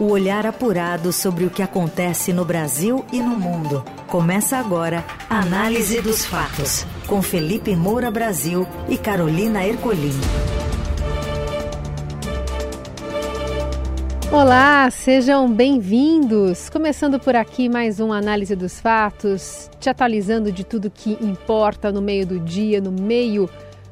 O olhar apurado sobre o que acontece no Brasil e no mundo. Começa agora a Análise dos Fatos, com Felipe Moura Brasil e Carolina Ercolim. Olá, sejam bem-vindos. Começando por aqui mais um Análise dos Fatos, te atualizando de tudo que importa no meio do dia, no meio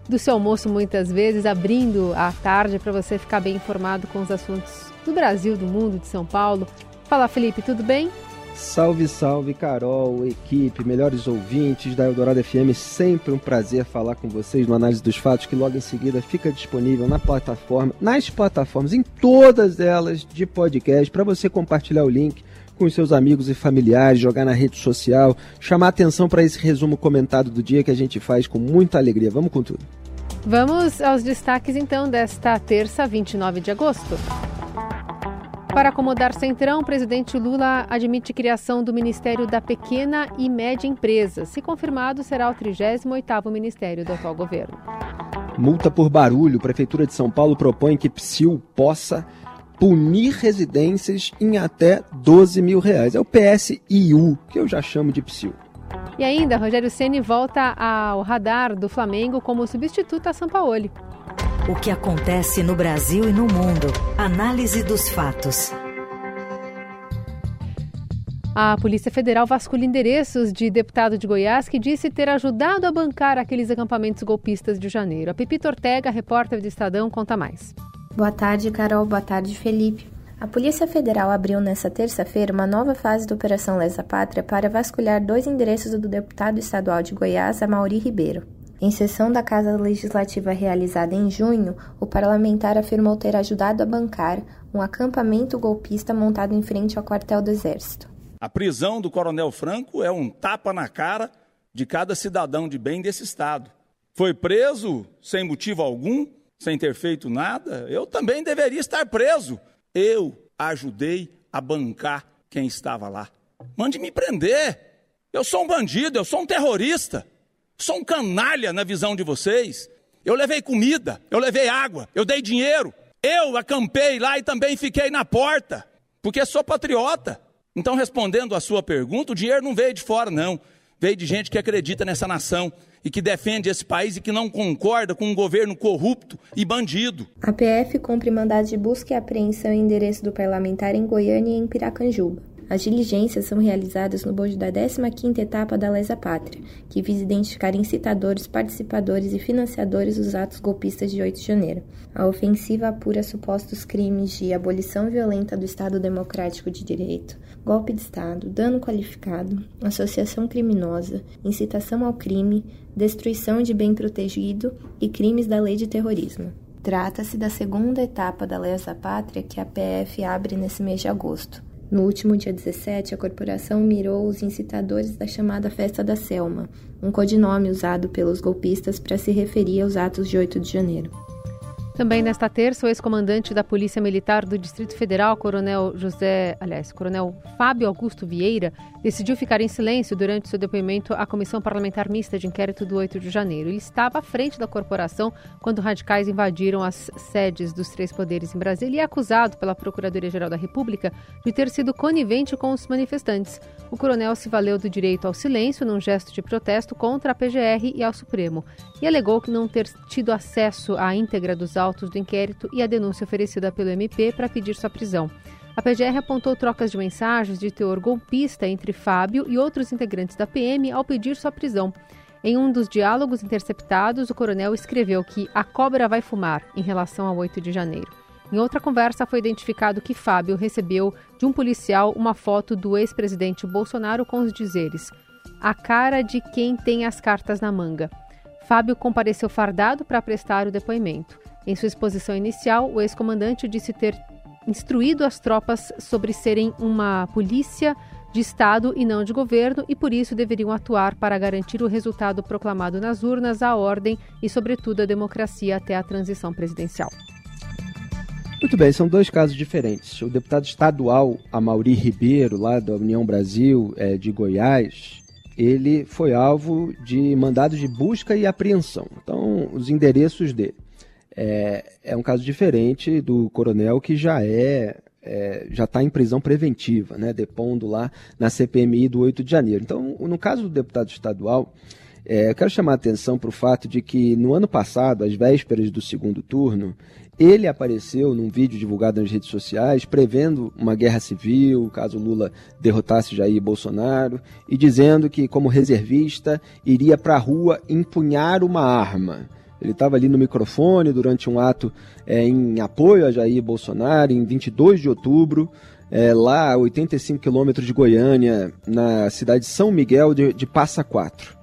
do seu almoço, muitas vezes, abrindo a tarde para você ficar bem informado com os assuntos do Brasil, do mundo, de São Paulo. Fala, Felipe, tudo bem? Salve, salve, Carol, equipe, melhores ouvintes da Eldorado FM. Sempre um prazer falar com vocês no Análise dos Fatos, que logo em seguida fica disponível na plataforma, nas plataformas, em todas elas de podcast, para você compartilhar o link com os seus amigos e familiares, jogar na rede social, chamar atenção para esse resumo comentado do dia que a gente faz com muita alegria. Vamos com tudo. Vamos aos destaques então desta terça, 29 de agosto. Para acomodar Centrão, o presidente Lula admite criação do Ministério da Pequena e Média Empresa. Se confirmado, será o 38º ministério do atual governo. Multa por barulho. Prefeitura de São Paulo propõe que PSIL possa punir residências em até 12 mil reais. É o PSIU, que eu já chamo de PSIL. E ainda, Rogério Ceni volta ao radar do Flamengo como substituto a Sampaoli. O que acontece no Brasil e no mundo. Análise dos fatos. A Polícia Federal vasculha endereços de deputado de Goiás que disse ter ajudado a bancar aqueles acampamentos golpistas de janeiro. A Pepita Ortega, repórter do Estadão, conta mais. Boa tarde, Carol. Boa tarde, Felipe. A Polícia Federal abriu nesta terça-feira uma nova fase da Operação Lesa Pátria para vasculhar dois endereços do deputado estadual de Goiás, Amauri Ribeiro. Em sessão da Casa Legislativa realizada em junho, o parlamentar afirmou ter ajudado a bancar um acampamento golpista montado em frente ao quartel do Exército. A prisão do Coronel Franco é um tapa na cara de cada cidadão de bem desse Estado. Foi preso sem motivo algum, sem ter feito nada. Eu também deveria estar preso. Eu ajudei a bancar quem estava lá. Mande me prender. Eu sou um bandido, eu sou um terrorista. Sou um canalha na visão de vocês. Eu levei comida, eu levei água, eu dei dinheiro. Eu acampei lá e também fiquei na porta, porque sou patriota. Então, respondendo à sua pergunta, o dinheiro não veio de fora, não. Veio de gente que acredita nessa nação e que defende esse país e que não concorda com um governo corrupto e bandido. A PF cumpre mandado de busca e apreensão em endereço do parlamentar em Goiânia e em Piracanjuba. As diligências são realizadas no bojo da 15ª etapa da Lesa Pátria, que visa identificar incitadores, participadores e financiadores dos atos golpistas de 8 de janeiro. A ofensiva apura supostos crimes de abolição violenta do Estado Democrático de Direito, golpe de Estado, dano qualificado, associação criminosa, incitação ao crime, destruição de bem protegido e crimes da lei de terrorismo. Trata-se da segunda etapa da Lesa Pátria que a PF abre nesse mês de agosto. No último dia 17, a corporação mirou os incitadores da chamada Festa da Selma, um codinome usado pelos golpistas para se referir aos atos de 8 de janeiro. Também nesta terça, o ex-comandante da Polícia Militar do Distrito Federal, Coronel José, aliás, Coronel Fábio Augusto Vieira, decidiu ficar em silêncio durante seu depoimento à Comissão Parlamentar Mista de Inquérito do 8 de janeiro. Ele estava à frente da corporação quando radicais invadiram as sedes dos três poderes em Brasília e é acusado pela Procuradoria-Geral da República de ter sido conivente com os manifestantes. O coronel se valeu do direito ao silêncio num gesto de protesto contra a PGR e ao Supremo e alegou que não ter tido acesso à íntegra dos autos do inquérito e à denúncia oferecida pelo MP para pedir sua prisão. A PGR apontou trocas de mensagens de teor golpista entre Fábio e outros integrantes da PM ao pedir sua prisão. Em um dos diálogos interceptados, o coronel escreveu que a cobra vai fumar em relação ao 8 de janeiro. Em outra conversa, foi identificado que Fábio recebeu de um policial uma foto do ex-presidente Bolsonaro com os dizeres: A cara de quem tem as cartas na manga. Fábio compareceu fardado para prestar o depoimento. Em sua exposição inicial, o ex-comandante disse ter instruído as tropas sobre serem uma polícia de Estado e não de governo e por isso deveriam atuar para garantir o resultado proclamado nas urnas, a ordem e, sobretudo, a democracia até a transição presidencial. Muito bem, são dois casos diferentes. O deputado estadual Amauri Ribeiro, lá da União Brasil, é, de Goiás, ele foi alvo de mandados de busca e apreensão. Então, os endereços dele. É, é um caso diferente do coronel que já é, é, já está em prisão preventiva, né, depondo lá na CPMI do 8 de janeiro. Então, no caso do deputado estadual, é, eu quero chamar a atenção para o fato de que no ano passado, às vésperas do segundo turno, ele apareceu num vídeo divulgado nas redes sociais prevendo uma guerra civil, caso Lula derrotasse Jair Bolsonaro, e dizendo que, como reservista, iria para a rua empunhar uma arma. Ele estava ali no microfone durante um ato é, em apoio a Jair Bolsonaro, em 22 de outubro, é, lá a 85 quilômetros de Goiânia, na cidade de São Miguel de, de Passa Quatro.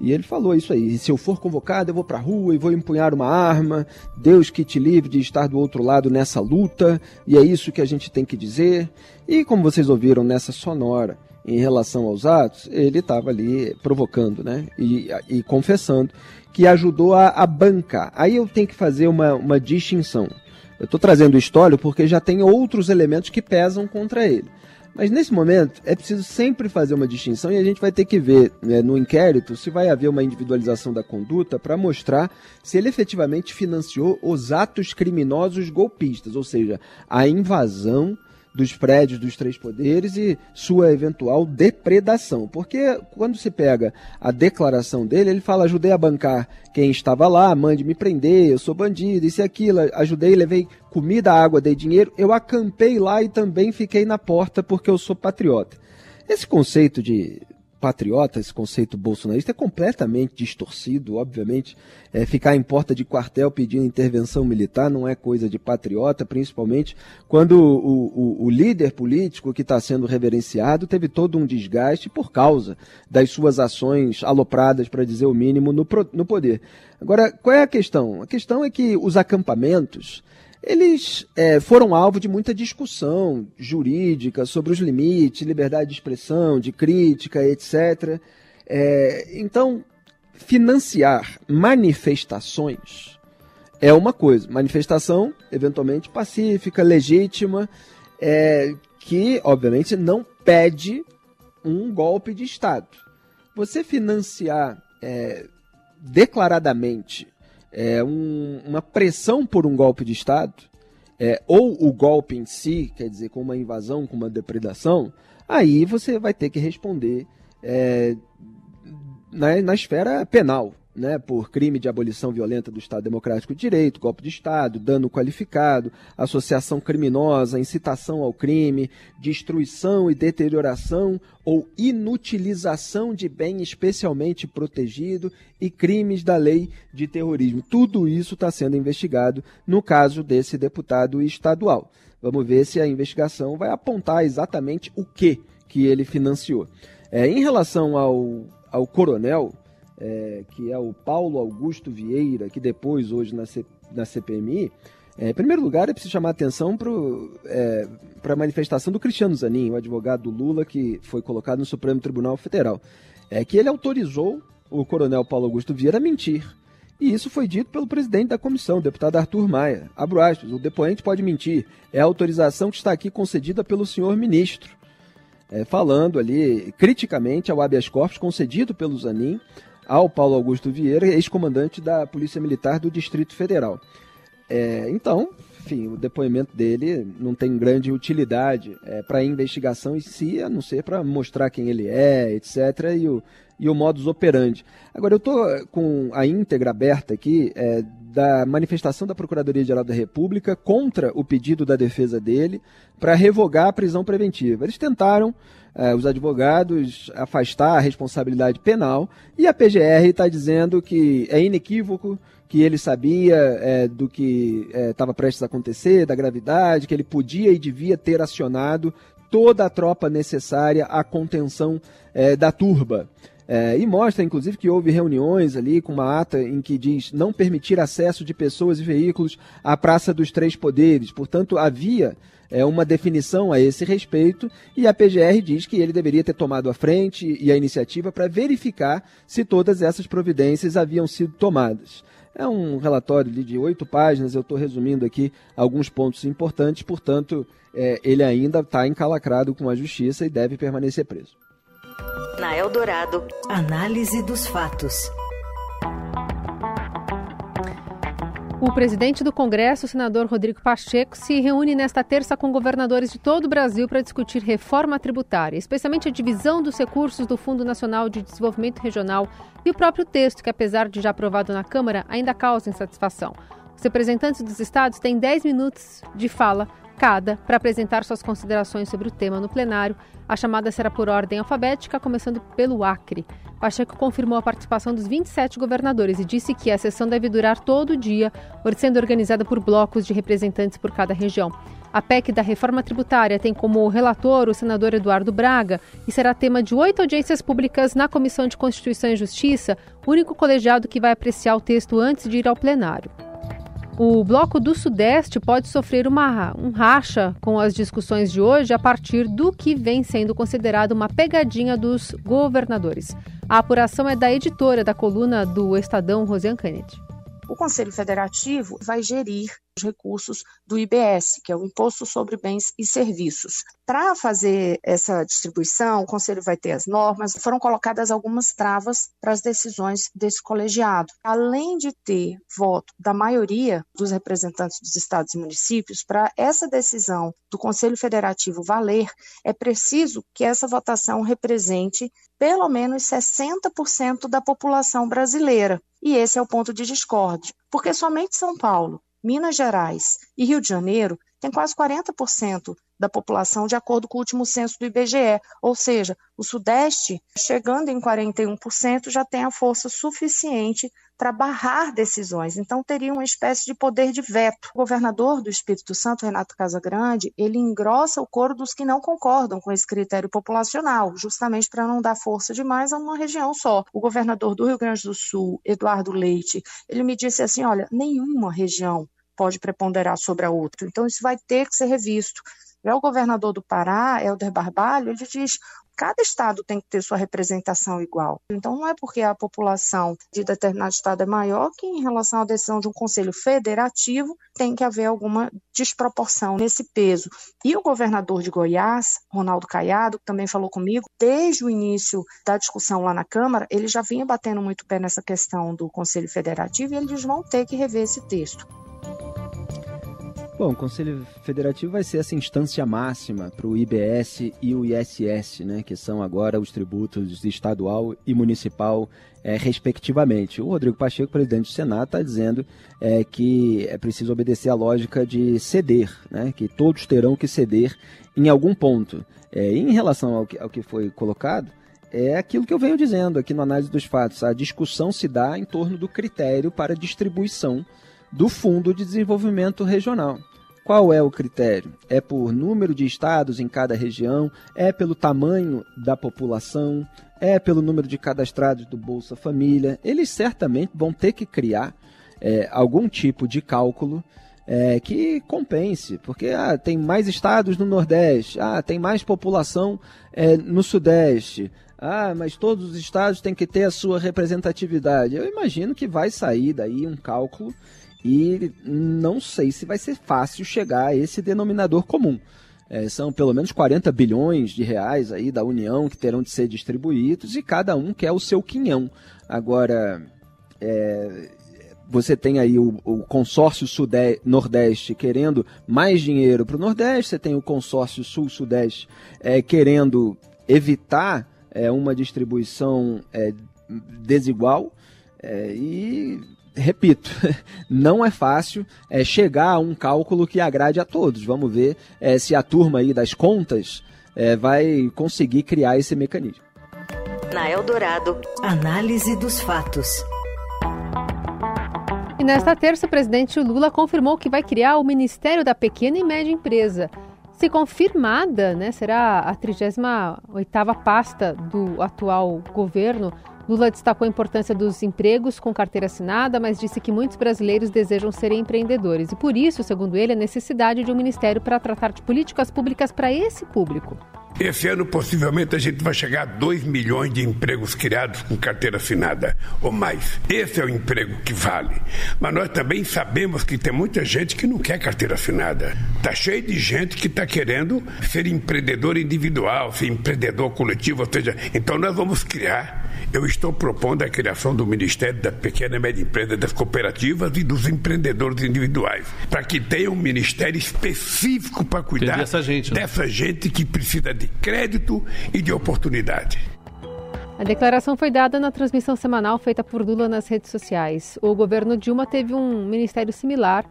E ele falou isso aí: se eu for convocado, eu vou para a rua e vou empunhar uma arma. Deus que te livre de estar do outro lado nessa luta. E é isso que a gente tem que dizer. E como vocês ouviram nessa sonora, em relação aos atos, ele estava ali provocando, né? E, e confessando que ajudou a, a bancar. Aí eu tenho que fazer uma, uma distinção. Eu estou trazendo o histórico porque já tem outros elementos que pesam contra ele. Mas nesse momento é preciso sempre fazer uma distinção e a gente vai ter que ver né, no inquérito se vai haver uma individualização da conduta para mostrar se ele efetivamente financiou os atos criminosos golpistas, ou seja, a invasão dos prédios dos três poderes e sua eventual depredação. Porque quando se pega a declaração dele, ele fala: ajudei a bancar quem estava lá, mande me prender, eu sou bandido, isso e aquilo, ajudei, levei comida, água, dei dinheiro, eu acampei lá e também fiquei na porta porque eu sou patriota. Esse conceito de patriota, esse conceito bolsonarista é completamente distorcido, obviamente. É, ficar em porta de quartel pedindo intervenção militar não é coisa de patriota, principalmente quando o, o, o líder político que está sendo reverenciado teve todo um desgaste por causa das suas ações alopradas, para dizer o mínimo, no, no poder. Agora, qual é a questão? A questão é que os acampamentos eles é, foram alvo de muita discussão jurídica sobre os limites, liberdade de expressão, de crítica, etc. É, então, financiar manifestações é uma coisa. Manifestação, eventualmente, pacífica, legítima, é, que, obviamente, não pede um golpe de Estado. Você financiar é, declaradamente é, um, uma pressão por um golpe de Estado, é, ou o golpe em si, quer dizer, com uma invasão, com uma depredação, aí você vai ter que responder é, na, na esfera penal né, por crime de abolição violenta do Estado Democrático de Direito, golpe de Estado, dano qualificado, associação criminosa, incitação ao crime, destruição e deterioração ou inutilização de bem especialmente protegido e crimes da lei de terrorismo. Tudo isso está sendo investigado no caso desse deputado estadual. Vamos ver se a investigação vai apontar exatamente o que que ele financiou. É, em relação ao, ao coronel, é, que é o Paulo Augusto Vieira, que depois, hoje na, C, na CPMI, é, em primeiro lugar, é preciso chamar a atenção para é, a manifestação do Cristiano Zanin, o advogado do Lula, que foi colocado no Supremo Tribunal Federal, é que ele autorizou o coronel Paulo Augusto Vieira a mentir. E isso foi dito pelo presidente da comissão, deputado Arthur Maia. Abro aspas, o depoente pode mentir. É a autorização que está aqui concedida pelo senhor ministro. É, falando ali criticamente ao habeas corpus concedido pelo Zanin ao Paulo Augusto Vieira, ex-comandante da Polícia Militar do Distrito Federal. É, então, enfim, o depoimento dele não tem grande utilidade é, para a investigação em si, a não ser para mostrar quem ele é, etc., e o, e o modus operandi. Agora, eu estou com a íntegra aberta aqui é, da manifestação da Procuradoria-Geral da República contra o pedido da defesa dele para revogar a prisão preventiva. Eles tentaram eh, os advogados afastar a responsabilidade penal e a PGR está dizendo que é inequívoco que ele sabia é, do que estava é, prestes a acontecer, da gravidade, que ele podia e devia ter acionado toda a tropa necessária à contenção é, da turba. É, e mostra, inclusive, que houve reuniões ali com uma ata em que diz não permitir acesso de pessoas e veículos à Praça dos Três Poderes. Portanto, havia é, uma definição a esse respeito e a PGR diz que ele deveria ter tomado a frente e a iniciativa para verificar se todas essas providências haviam sido tomadas. É um relatório de oito páginas, eu estou resumindo aqui alguns pontos importantes, portanto, é, ele ainda está encalacrado com a justiça e deve permanecer preso. Na Eldorado, análise dos fatos. O presidente do Congresso, o senador Rodrigo Pacheco, se reúne nesta terça com governadores de todo o Brasil para discutir reforma tributária, especialmente a divisão dos recursos do Fundo Nacional de Desenvolvimento Regional e o próprio texto, que, apesar de já aprovado na Câmara, ainda causa insatisfação. Os representantes dos estados têm 10 minutos de fala cada para apresentar suas considerações sobre o tema no plenário. A chamada será por ordem alfabética, começando pelo Acre. Pacheco confirmou a participação dos 27 governadores e disse que a sessão deve durar todo o dia, sendo organizada por blocos de representantes por cada região. A PEC da reforma tributária tem como relator o senador Eduardo Braga e será tema de oito audiências públicas na Comissão de Constituição e Justiça, único colegiado que vai apreciar o texto antes de ir ao plenário. O Bloco do Sudeste pode sofrer uma, um racha com as discussões de hoje a partir do que vem sendo considerado uma pegadinha dos governadores. A apuração é da editora da coluna do Estadão, Rosiane Kennedy. O Conselho Federativo vai gerir recursos do IBS, que é o Imposto sobre Bens e Serviços. Para fazer essa distribuição, o Conselho vai ter as normas, foram colocadas algumas travas para as decisões desse colegiado. Além de ter voto da maioria dos representantes dos estados e municípios, para essa decisão do Conselho Federativo valer, é preciso que essa votação represente pelo menos 60% da população brasileira. E esse é o ponto de discórdia, porque somente São Paulo Minas Gerais e Rio de Janeiro têm quase 40% da população, de acordo com o último censo do IBGE. Ou seja, o Sudeste, chegando em 41%, já tem a força suficiente para barrar decisões. Então, teria uma espécie de poder de veto. O governador do Espírito Santo, Renato Casagrande, ele engrossa o coro dos que não concordam com esse critério populacional, justamente para não dar força demais a uma região só. O governador do Rio Grande do Sul, Eduardo Leite, ele me disse assim: olha, nenhuma região pode preponderar sobre a outra. Então, isso vai ter que ser revisto. Já o governador do Pará, Helder Barbalho, ele diz cada estado tem que ter sua representação igual. Então, não é porque a população de determinado estado é maior que, em relação à decisão de um conselho federativo, tem que haver alguma desproporção nesse peso. E o governador de Goiás, Ronaldo Caiado, que também falou comigo, desde o início da discussão lá na Câmara, ele já vinha batendo muito pé nessa questão do conselho federativo e eles vão ter que rever esse texto. Bom, o Conselho Federativo vai ser essa instância máxima para o IBS e o ISS, né, que são agora os tributos estadual e municipal, é, respectivamente. O Rodrigo Pacheco, presidente do Senado, está dizendo é, que é preciso obedecer à lógica de ceder, né, que todos terão que ceder em algum ponto. É, em relação ao que, ao que foi colocado, é aquilo que eu venho dizendo aqui no análise dos fatos. A discussão se dá em torno do critério para distribuição do Fundo de Desenvolvimento Regional. Qual é o critério? É por número de estados em cada região? É pelo tamanho da população? É pelo número de cadastrados do Bolsa Família? Eles certamente vão ter que criar é, algum tipo de cálculo é, que compense, porque ah, tem mais estados no Nordeste, ah, tem mais população é, no Sudeste, ah, mas todos os estados têm que ter a sua representatividade. Eu imagino que vai sair daí um cálculo e não sei se vai ser fácil chegar a esse denominador comum. É, são pelo menos 40 bilhões de reais aí da União que terão de ser distribuídos e cada um quer o seu quinhão. Agora, é, você tem aí o, o consórcio Nordeste querendo mais dinheiro para o Nordeste, você tem o consórcio Sul-Sudeste é, querendo evitar é, uma distribuição é, desigual. É, e repito, não é fácil é, chegar a um cálculo que agrade a todos. Vamos ver é, se a turma aí das contas é, vai conseguir criar esse mecanismo. Na Eldorado, análise dos fatos. E nesta terça, o presidente Lula confirmou que vai criar o Ministério da Pequena e Média Empresa. Se confirmada, né, será a 38ª pasta do atual governo Lula destacou a importância dos empregos com carteira assinada, mas disse que muitos brasileiros desejam ser empreendedores e, por isso, segundo ele, a necessidade de um ministério para tratar de políticas públicas para esse público. Esse ano, possivelmente, a gente vai chegar a 2 milhões de empregos criados com carteira assinada ou mais. Esse é o emprego que vale. Mas nós também sabemos que tem muita gente que não quer carteira assinada. Está cheio de gente que está querendo ser empreendedor individual, ser empreendedor coletivo, ou seja, então nós vamos criar eu estou propondo a criação do Ministério da Pequena e Média Empresa, das cooperativas e dos empreendedores individuais, para que tenha um ministério específico para cuidar dessa gente, né? dessa gente que precisa de crédito e de oportunidade. A declaração foi dada na transmissão semanal feita por Lula nas redes sociais. O governo Dilma teve um ministério similar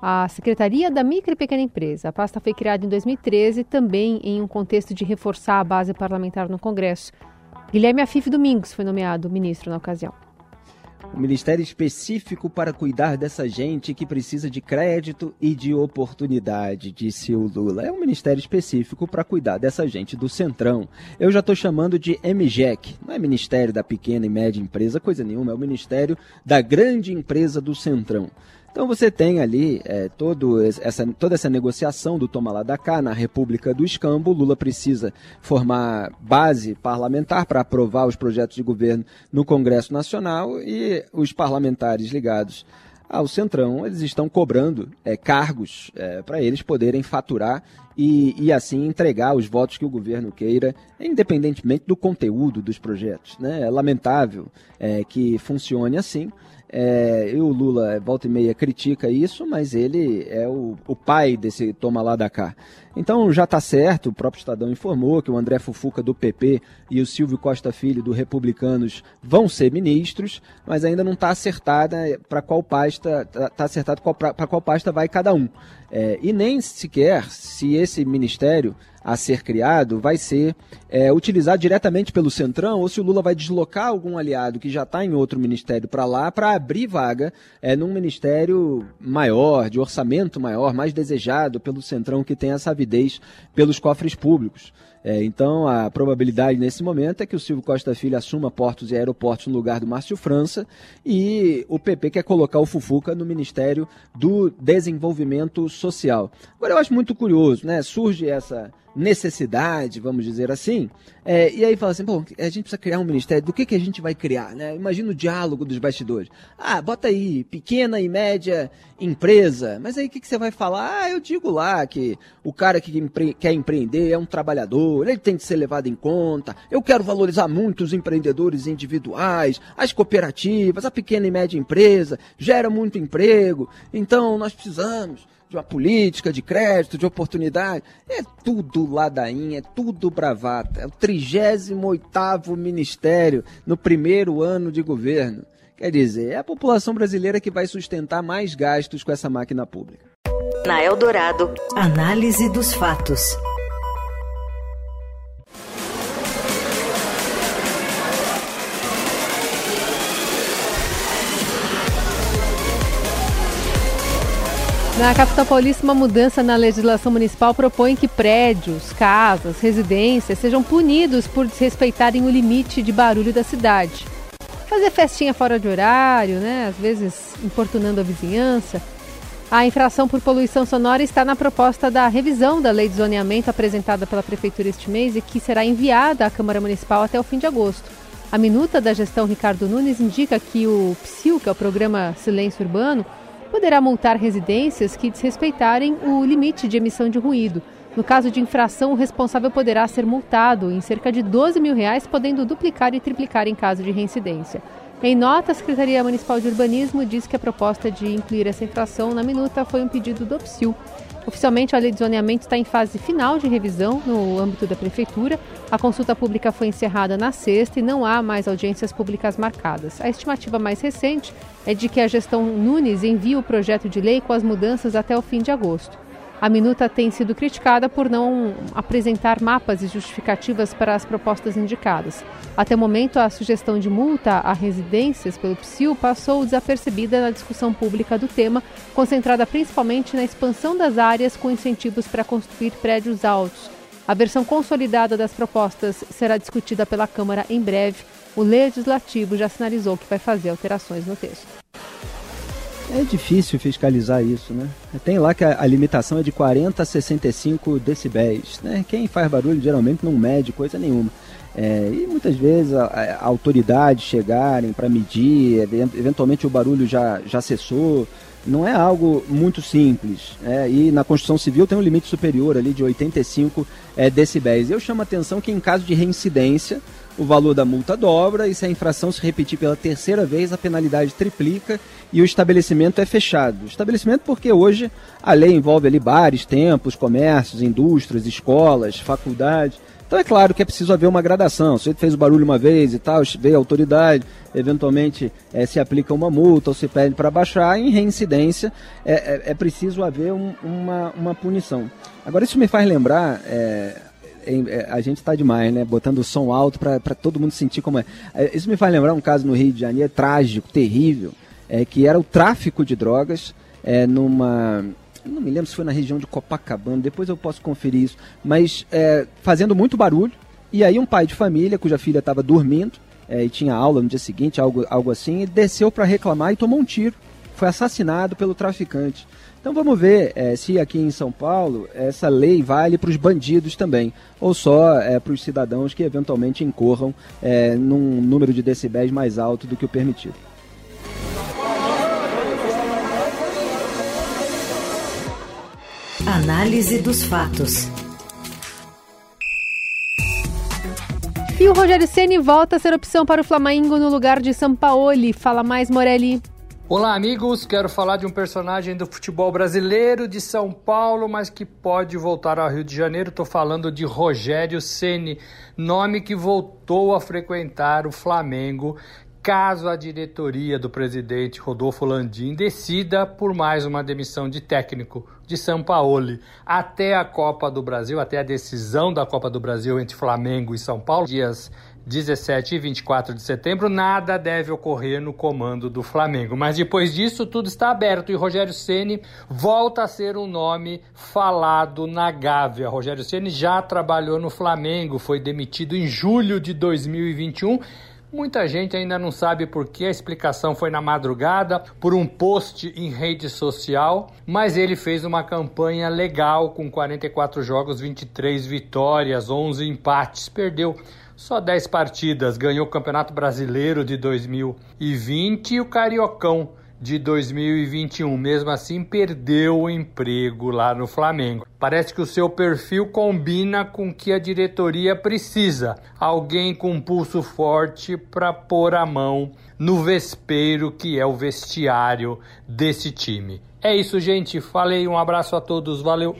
à Secretaria da Micro e Pequena Empresa. A pasta foi criada em 2013, também em um contexto de reforçar a base parlamentar no Congresso. Guilherme Afif Domingos foi nomeado ministro na ocasião. Um ministério específico para cuidar dessa gente que precisa de crédito e de oportunidade, disse o Lula. É um ministério específico para cuidar dessa gente do Centrão. Eu já estou chamando de MGEC. Não é Ministério da Pequena e Média Empresa, coisa nenhuma. É o Ministério da Grande Empresa do Centrão. Então você tem ali é, essa, toda essa negociação do toma lá da cá na República do Escambo. Lula precisa formar base parlamentar para aprovar os projetos de governo no Congresso Nacional e os parlamentares ligados ao Centrão, eles estão cobrando é, cargos é, para eles poderem faturar e, e, assim entregar os votos que o governo queira, independentemente do conteúdo dos projetos. Né? É lamentável é, que funcione assim, é, e o Lula, volta e meia, critica isso, mas ele é o, o pai desse toma lá da cá. Então já está certo, o próprio Estadão informou que o André Fufuca do PP e o Silvio Costa Filho do Republicanos vão ser ministros, mas ainda não está acertada para qual pasta, está tá acertado para qual pasta vai cada um. É, e nem sequer se esse ministério a ser criado vai ser é, utilizado diretamente pelo Centrão ou se o Lula vai deslocar algum aliado que já está em outro ministério para lá para abrir vaga é, num ministério maior, de orçamento maior, mais desejado pelo Centrão que tem essa avidez pelos cofres públicos. É, então, a probabilidade nesse momento é que o Silvio Costa Filho assuma portos e aeroportos no lugar do Márcio França e o PP quer colocar o Fufuca no Ministério do Desenvolvimento Social. Agora, eu acho muito curioso, né? Surge essa necessidade, vamos dizer assim, é, e aí fala assim, bom, a gente precisa criar um ministério, do que, que a gente vai criar, né? Imagina o diálogo dos bastidores. Ah, bota aí, pequena e média empresa, mas aí o que, que você vai falar? Ah, eu digo lá que o cara que empre quer empreender é um trabalhador, ele tem que ser levado em conta, eu quero valorizar muito os empreendedores individuais, as cooperativas, a pequena e média empresa, gera muito emprego, então nós precisamos de uma política de crédito, de oportunidade. É tudo ladainha, é tudo bravata. É o 38 ministério no primeiro ano de governo. Quer dizer, é a população brasileira que vai sustentar mais gastos com essa máquina pública. Na Eldorado, análise dos fatos. Na capital paulista, uma mudança na legislação municipal propõe que prédios, casas, residências sejam punidos por desrespeitarem o limite de barulho da cidade. Fazer festinha fora de horário, né? Às vezes importunando a vizinhança. A infração por poluição sonora está na proposta da revisão da lei de zoneamento apresentada pela Prefeitura este mês e que será enviada à Câmara Municipal até o fim de agosto. A minuta da gestão Ricardo Nunes indica que o PSIL, que é o Programa Silêncio Urbano, poderá multar residências que desrespeitarem o limite de emissão de ruído. No caso de infração, o responsável poderá ser multado em cerca de 12 mil reais, podendo duplicar e triplicar em caso de reincidência. Em nota, a Secretaria Municipal de Urbanismo diz que a proposta de incluir essa infração na minuta foi um pedido do PSIL. Oficialmente, a lei de zoneamento está em fase final de revisão no âmbito da Prefeitura. A consulta pública foi encerrada na sexta e não há mais audiências públicas marcadas. A estimativa mais recente é de que a gestão Nunes envie o projeto de lei com as mudanças até o fim de agosto. A minuta tem sido criticada por não apresentar mapas e justificativas para as propostas indicadas. Até o momento, a sugestão de multa a residências pelo PSIL passou desapercebida na discussão pública do tema, concentrada principalmente na expansão das áreas com incentivos para construir prédios altos. A versão consolidada das propostas será discutida pela Câmara em breve. O Legislativo já sinalizou que vai fazer alterações no texto. É difícil fiscalizar isso, né? Tem lá que a, a, limitação é de 40 a 65 decibéis, né? Quem faz barulho geralmente não mede coisa nenhuma. É, e muitas vezes a, a autoridade chegarem para medir, eventualmente o barulho já, já cessou, não é algo muito simples. É, e na Constituição Civil tem um limite superior ali de 85 é, decibéis. Eu chamo a atenção que em caso de reincidência, o valor da multa dobra e se a infração se repetir pela terceira vez, a penalidade triplica e o estabelecimento é fechado. Estabelecimento porque hoje a lei envolve ali bares, templos, comércios, indústrias, escolas, faculdades. Então é claro que é preciso haver uma gradação. Se ele fez o barulho uma vez e tal, veio a autoridade, eventualmente é, se aplica uma multa ou se pede para baixar, em reincidência é, é, é preciso haver um, uma, uma punição. Agora isso me faz lembrar, a gente está demais, né? Botando o som alto para todo mundo sentir como é. Isso me faz lembrar um caso no Rio de Janeiro, trágico, terrível, é, que era o tráfico de drogas é, numa não me lembro se foi na região de Copacabana, depois eu posso conferir isso, mas é, fazendo muito barulho. E aí um pai de família, cuja filha estava dormindo é, e tinha aula no dia seguinte, algo, algo assim, desceu para reclamar e tomou um tiro. Foi assassinado pelo traficante. Então vamos ver é, se aqui em São Paulo essa lei vale para os bandidos também, ou só é, para os cidadãos que eventualmente incorram é, num número de decibéis mais alto do que o permitido. Análise dos fatos. E o Rogério Ceni volta a ser opção para o Flamengo no lugar de Sampaoli. Fala mais, Morelli. Olá, amigos. Quero falar de um personagem do futebol brasileiro de São Paulo, mas que pode voltar ao Rio de Janeiro. Estou falando de Rogério Ceni, nome que voltou a frequentar o Flamengo caso a diretoria do presidente Rodolfo Landim decida por mais uma demissão de técnico de São Paulo até a Copa do Brasil, até a decisão da Copa do Brasil entre Flamengo e São Paulo, dias 17 e 24 de setembro, nada deve ocorrer no comando do Flamengo. Mas depois disso, tudo está aberto e Rogério Ceni volta a ser um nome falado na Gávea. Rogério Ceni já trabalhou no Flamengo, foi demitido em julho de 2021 Muita gente ainda não sabe por que a explicação foi na madrugada, por um post em rede social, mas ele fez uma campanha legal com 44 jogos, 23 vitórias, 11 empates, perdeu só 10 partidas, ganhou o Campeonato Brasileiro de 2020 e o Cariocão de 2021. Mesmo assim, perdeu o emprego lá no Flamengo. Parece que o seu perfil combina com o que a diretoria precisa. Alguém com pulso forte para pôr a mão no vespeiro que é o vestiário desse time. É isso, gente. Falei, um abraço a todos. Valeu.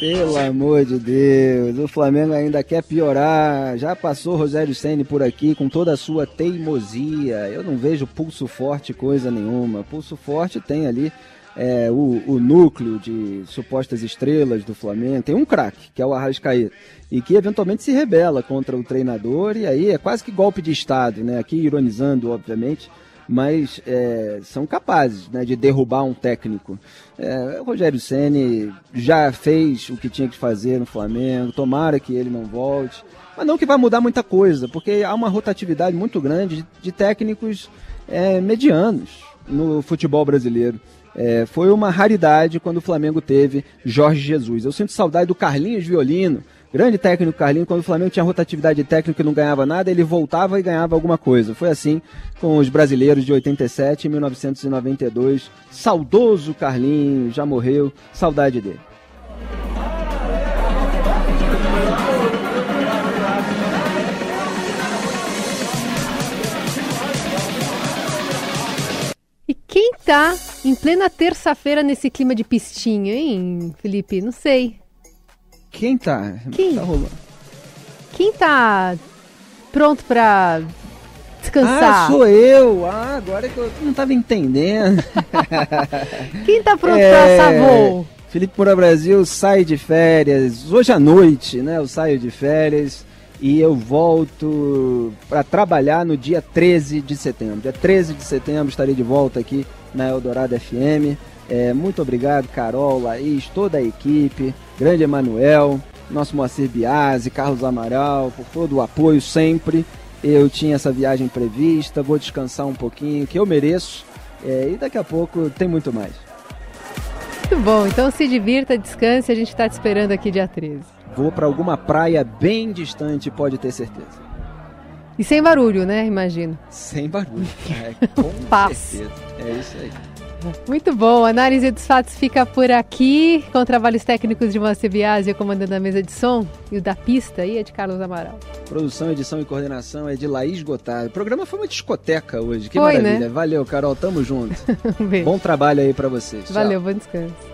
Pelo amor de Deus, o Flamengo ainda quer piorar. Já passou Rogério Ceni por aqui com toda a sua teimosia. Eu não vejo pulso forte coisa nenhuma. Pulso forte tem ali é, o, o, núcleo de supostas estrelas do Flamengo. Tem um craque, que é o Arrascaeta, e que eventualmente se rebela contra o treinador, e aí é quase que golpe de Estado, né? Aqui ironizando, obviamente mas é, são capazes né, de derrubar um técnico. É, o Rogério Ceni já fez o que tinha que fazer no Flamengo, tomara que ele não volte, mas não que vai mudar muita coisa, porque há uma rotatividade muito grande de, de técnicos é, medianos no futebol brasileiro. É, foi uma raridade quando o Flamengo teve Jorge Jesus. Eu sinto saudade do Carlinhos Violino, Grande técnico Carlinhos, quando o Flamengo tinha rotatividade de técnico e não ganhava nada, ele voltava e ganhava alguma coisa. Foi assim com os brasileiros de 87 e 1992. Saudoso Carlinhos, já morreu, saudade dele. E quem tá em plena terça-feira nesse clima de pistinha, hein, Felipe? Não sei. Quem tá? Quem? Tá rolando. Quem tá pronto pra descansar? Ah, sou eu! Ah, agora que eu não tava entendendo. Quem tá pronto é... pra Savô? Felipe Moura Brasil sai de férias. Hoje à noite, né? Eu saio de férias e eu volto para trabalhar no dia 13 de setembro. Dia 13 de setembro estarei de volta aqui na Eldorado FM. É, muito obrigado, Carol, Laís, toda a equipe, grande Emanuel, nosso Moacir Biasi, Carlos Amaral, por todo o apoio sempre. Eu tinha essa viagem prevista, vou descansar um pouquinho, que eu mereço. É, e daqui a pouco tem muito mais. Muito bom, então se divirta, descanse, a gente está te esperando aqui dia 13. Vou para alguma praia bem distante, pode ter certeza. E sem barulho, né? Imagino. Sem barulho. É, com Paz. certeza. É isso aí. Muito bom. A análise dos fatos fica por aqui, com trabalhos técnicos de Moacir Biasi, comandando a mesa de som, e o da pista aí é de Carlos Amaral. Produção, edição e coordenação é de Laís Gotardo. O programa foi uma discoteca hoje. Que foi, maravilha. Né? Valeu, Carol. Tamo junto. um bom trabalho aí para vocês. Valeu, bom descanso.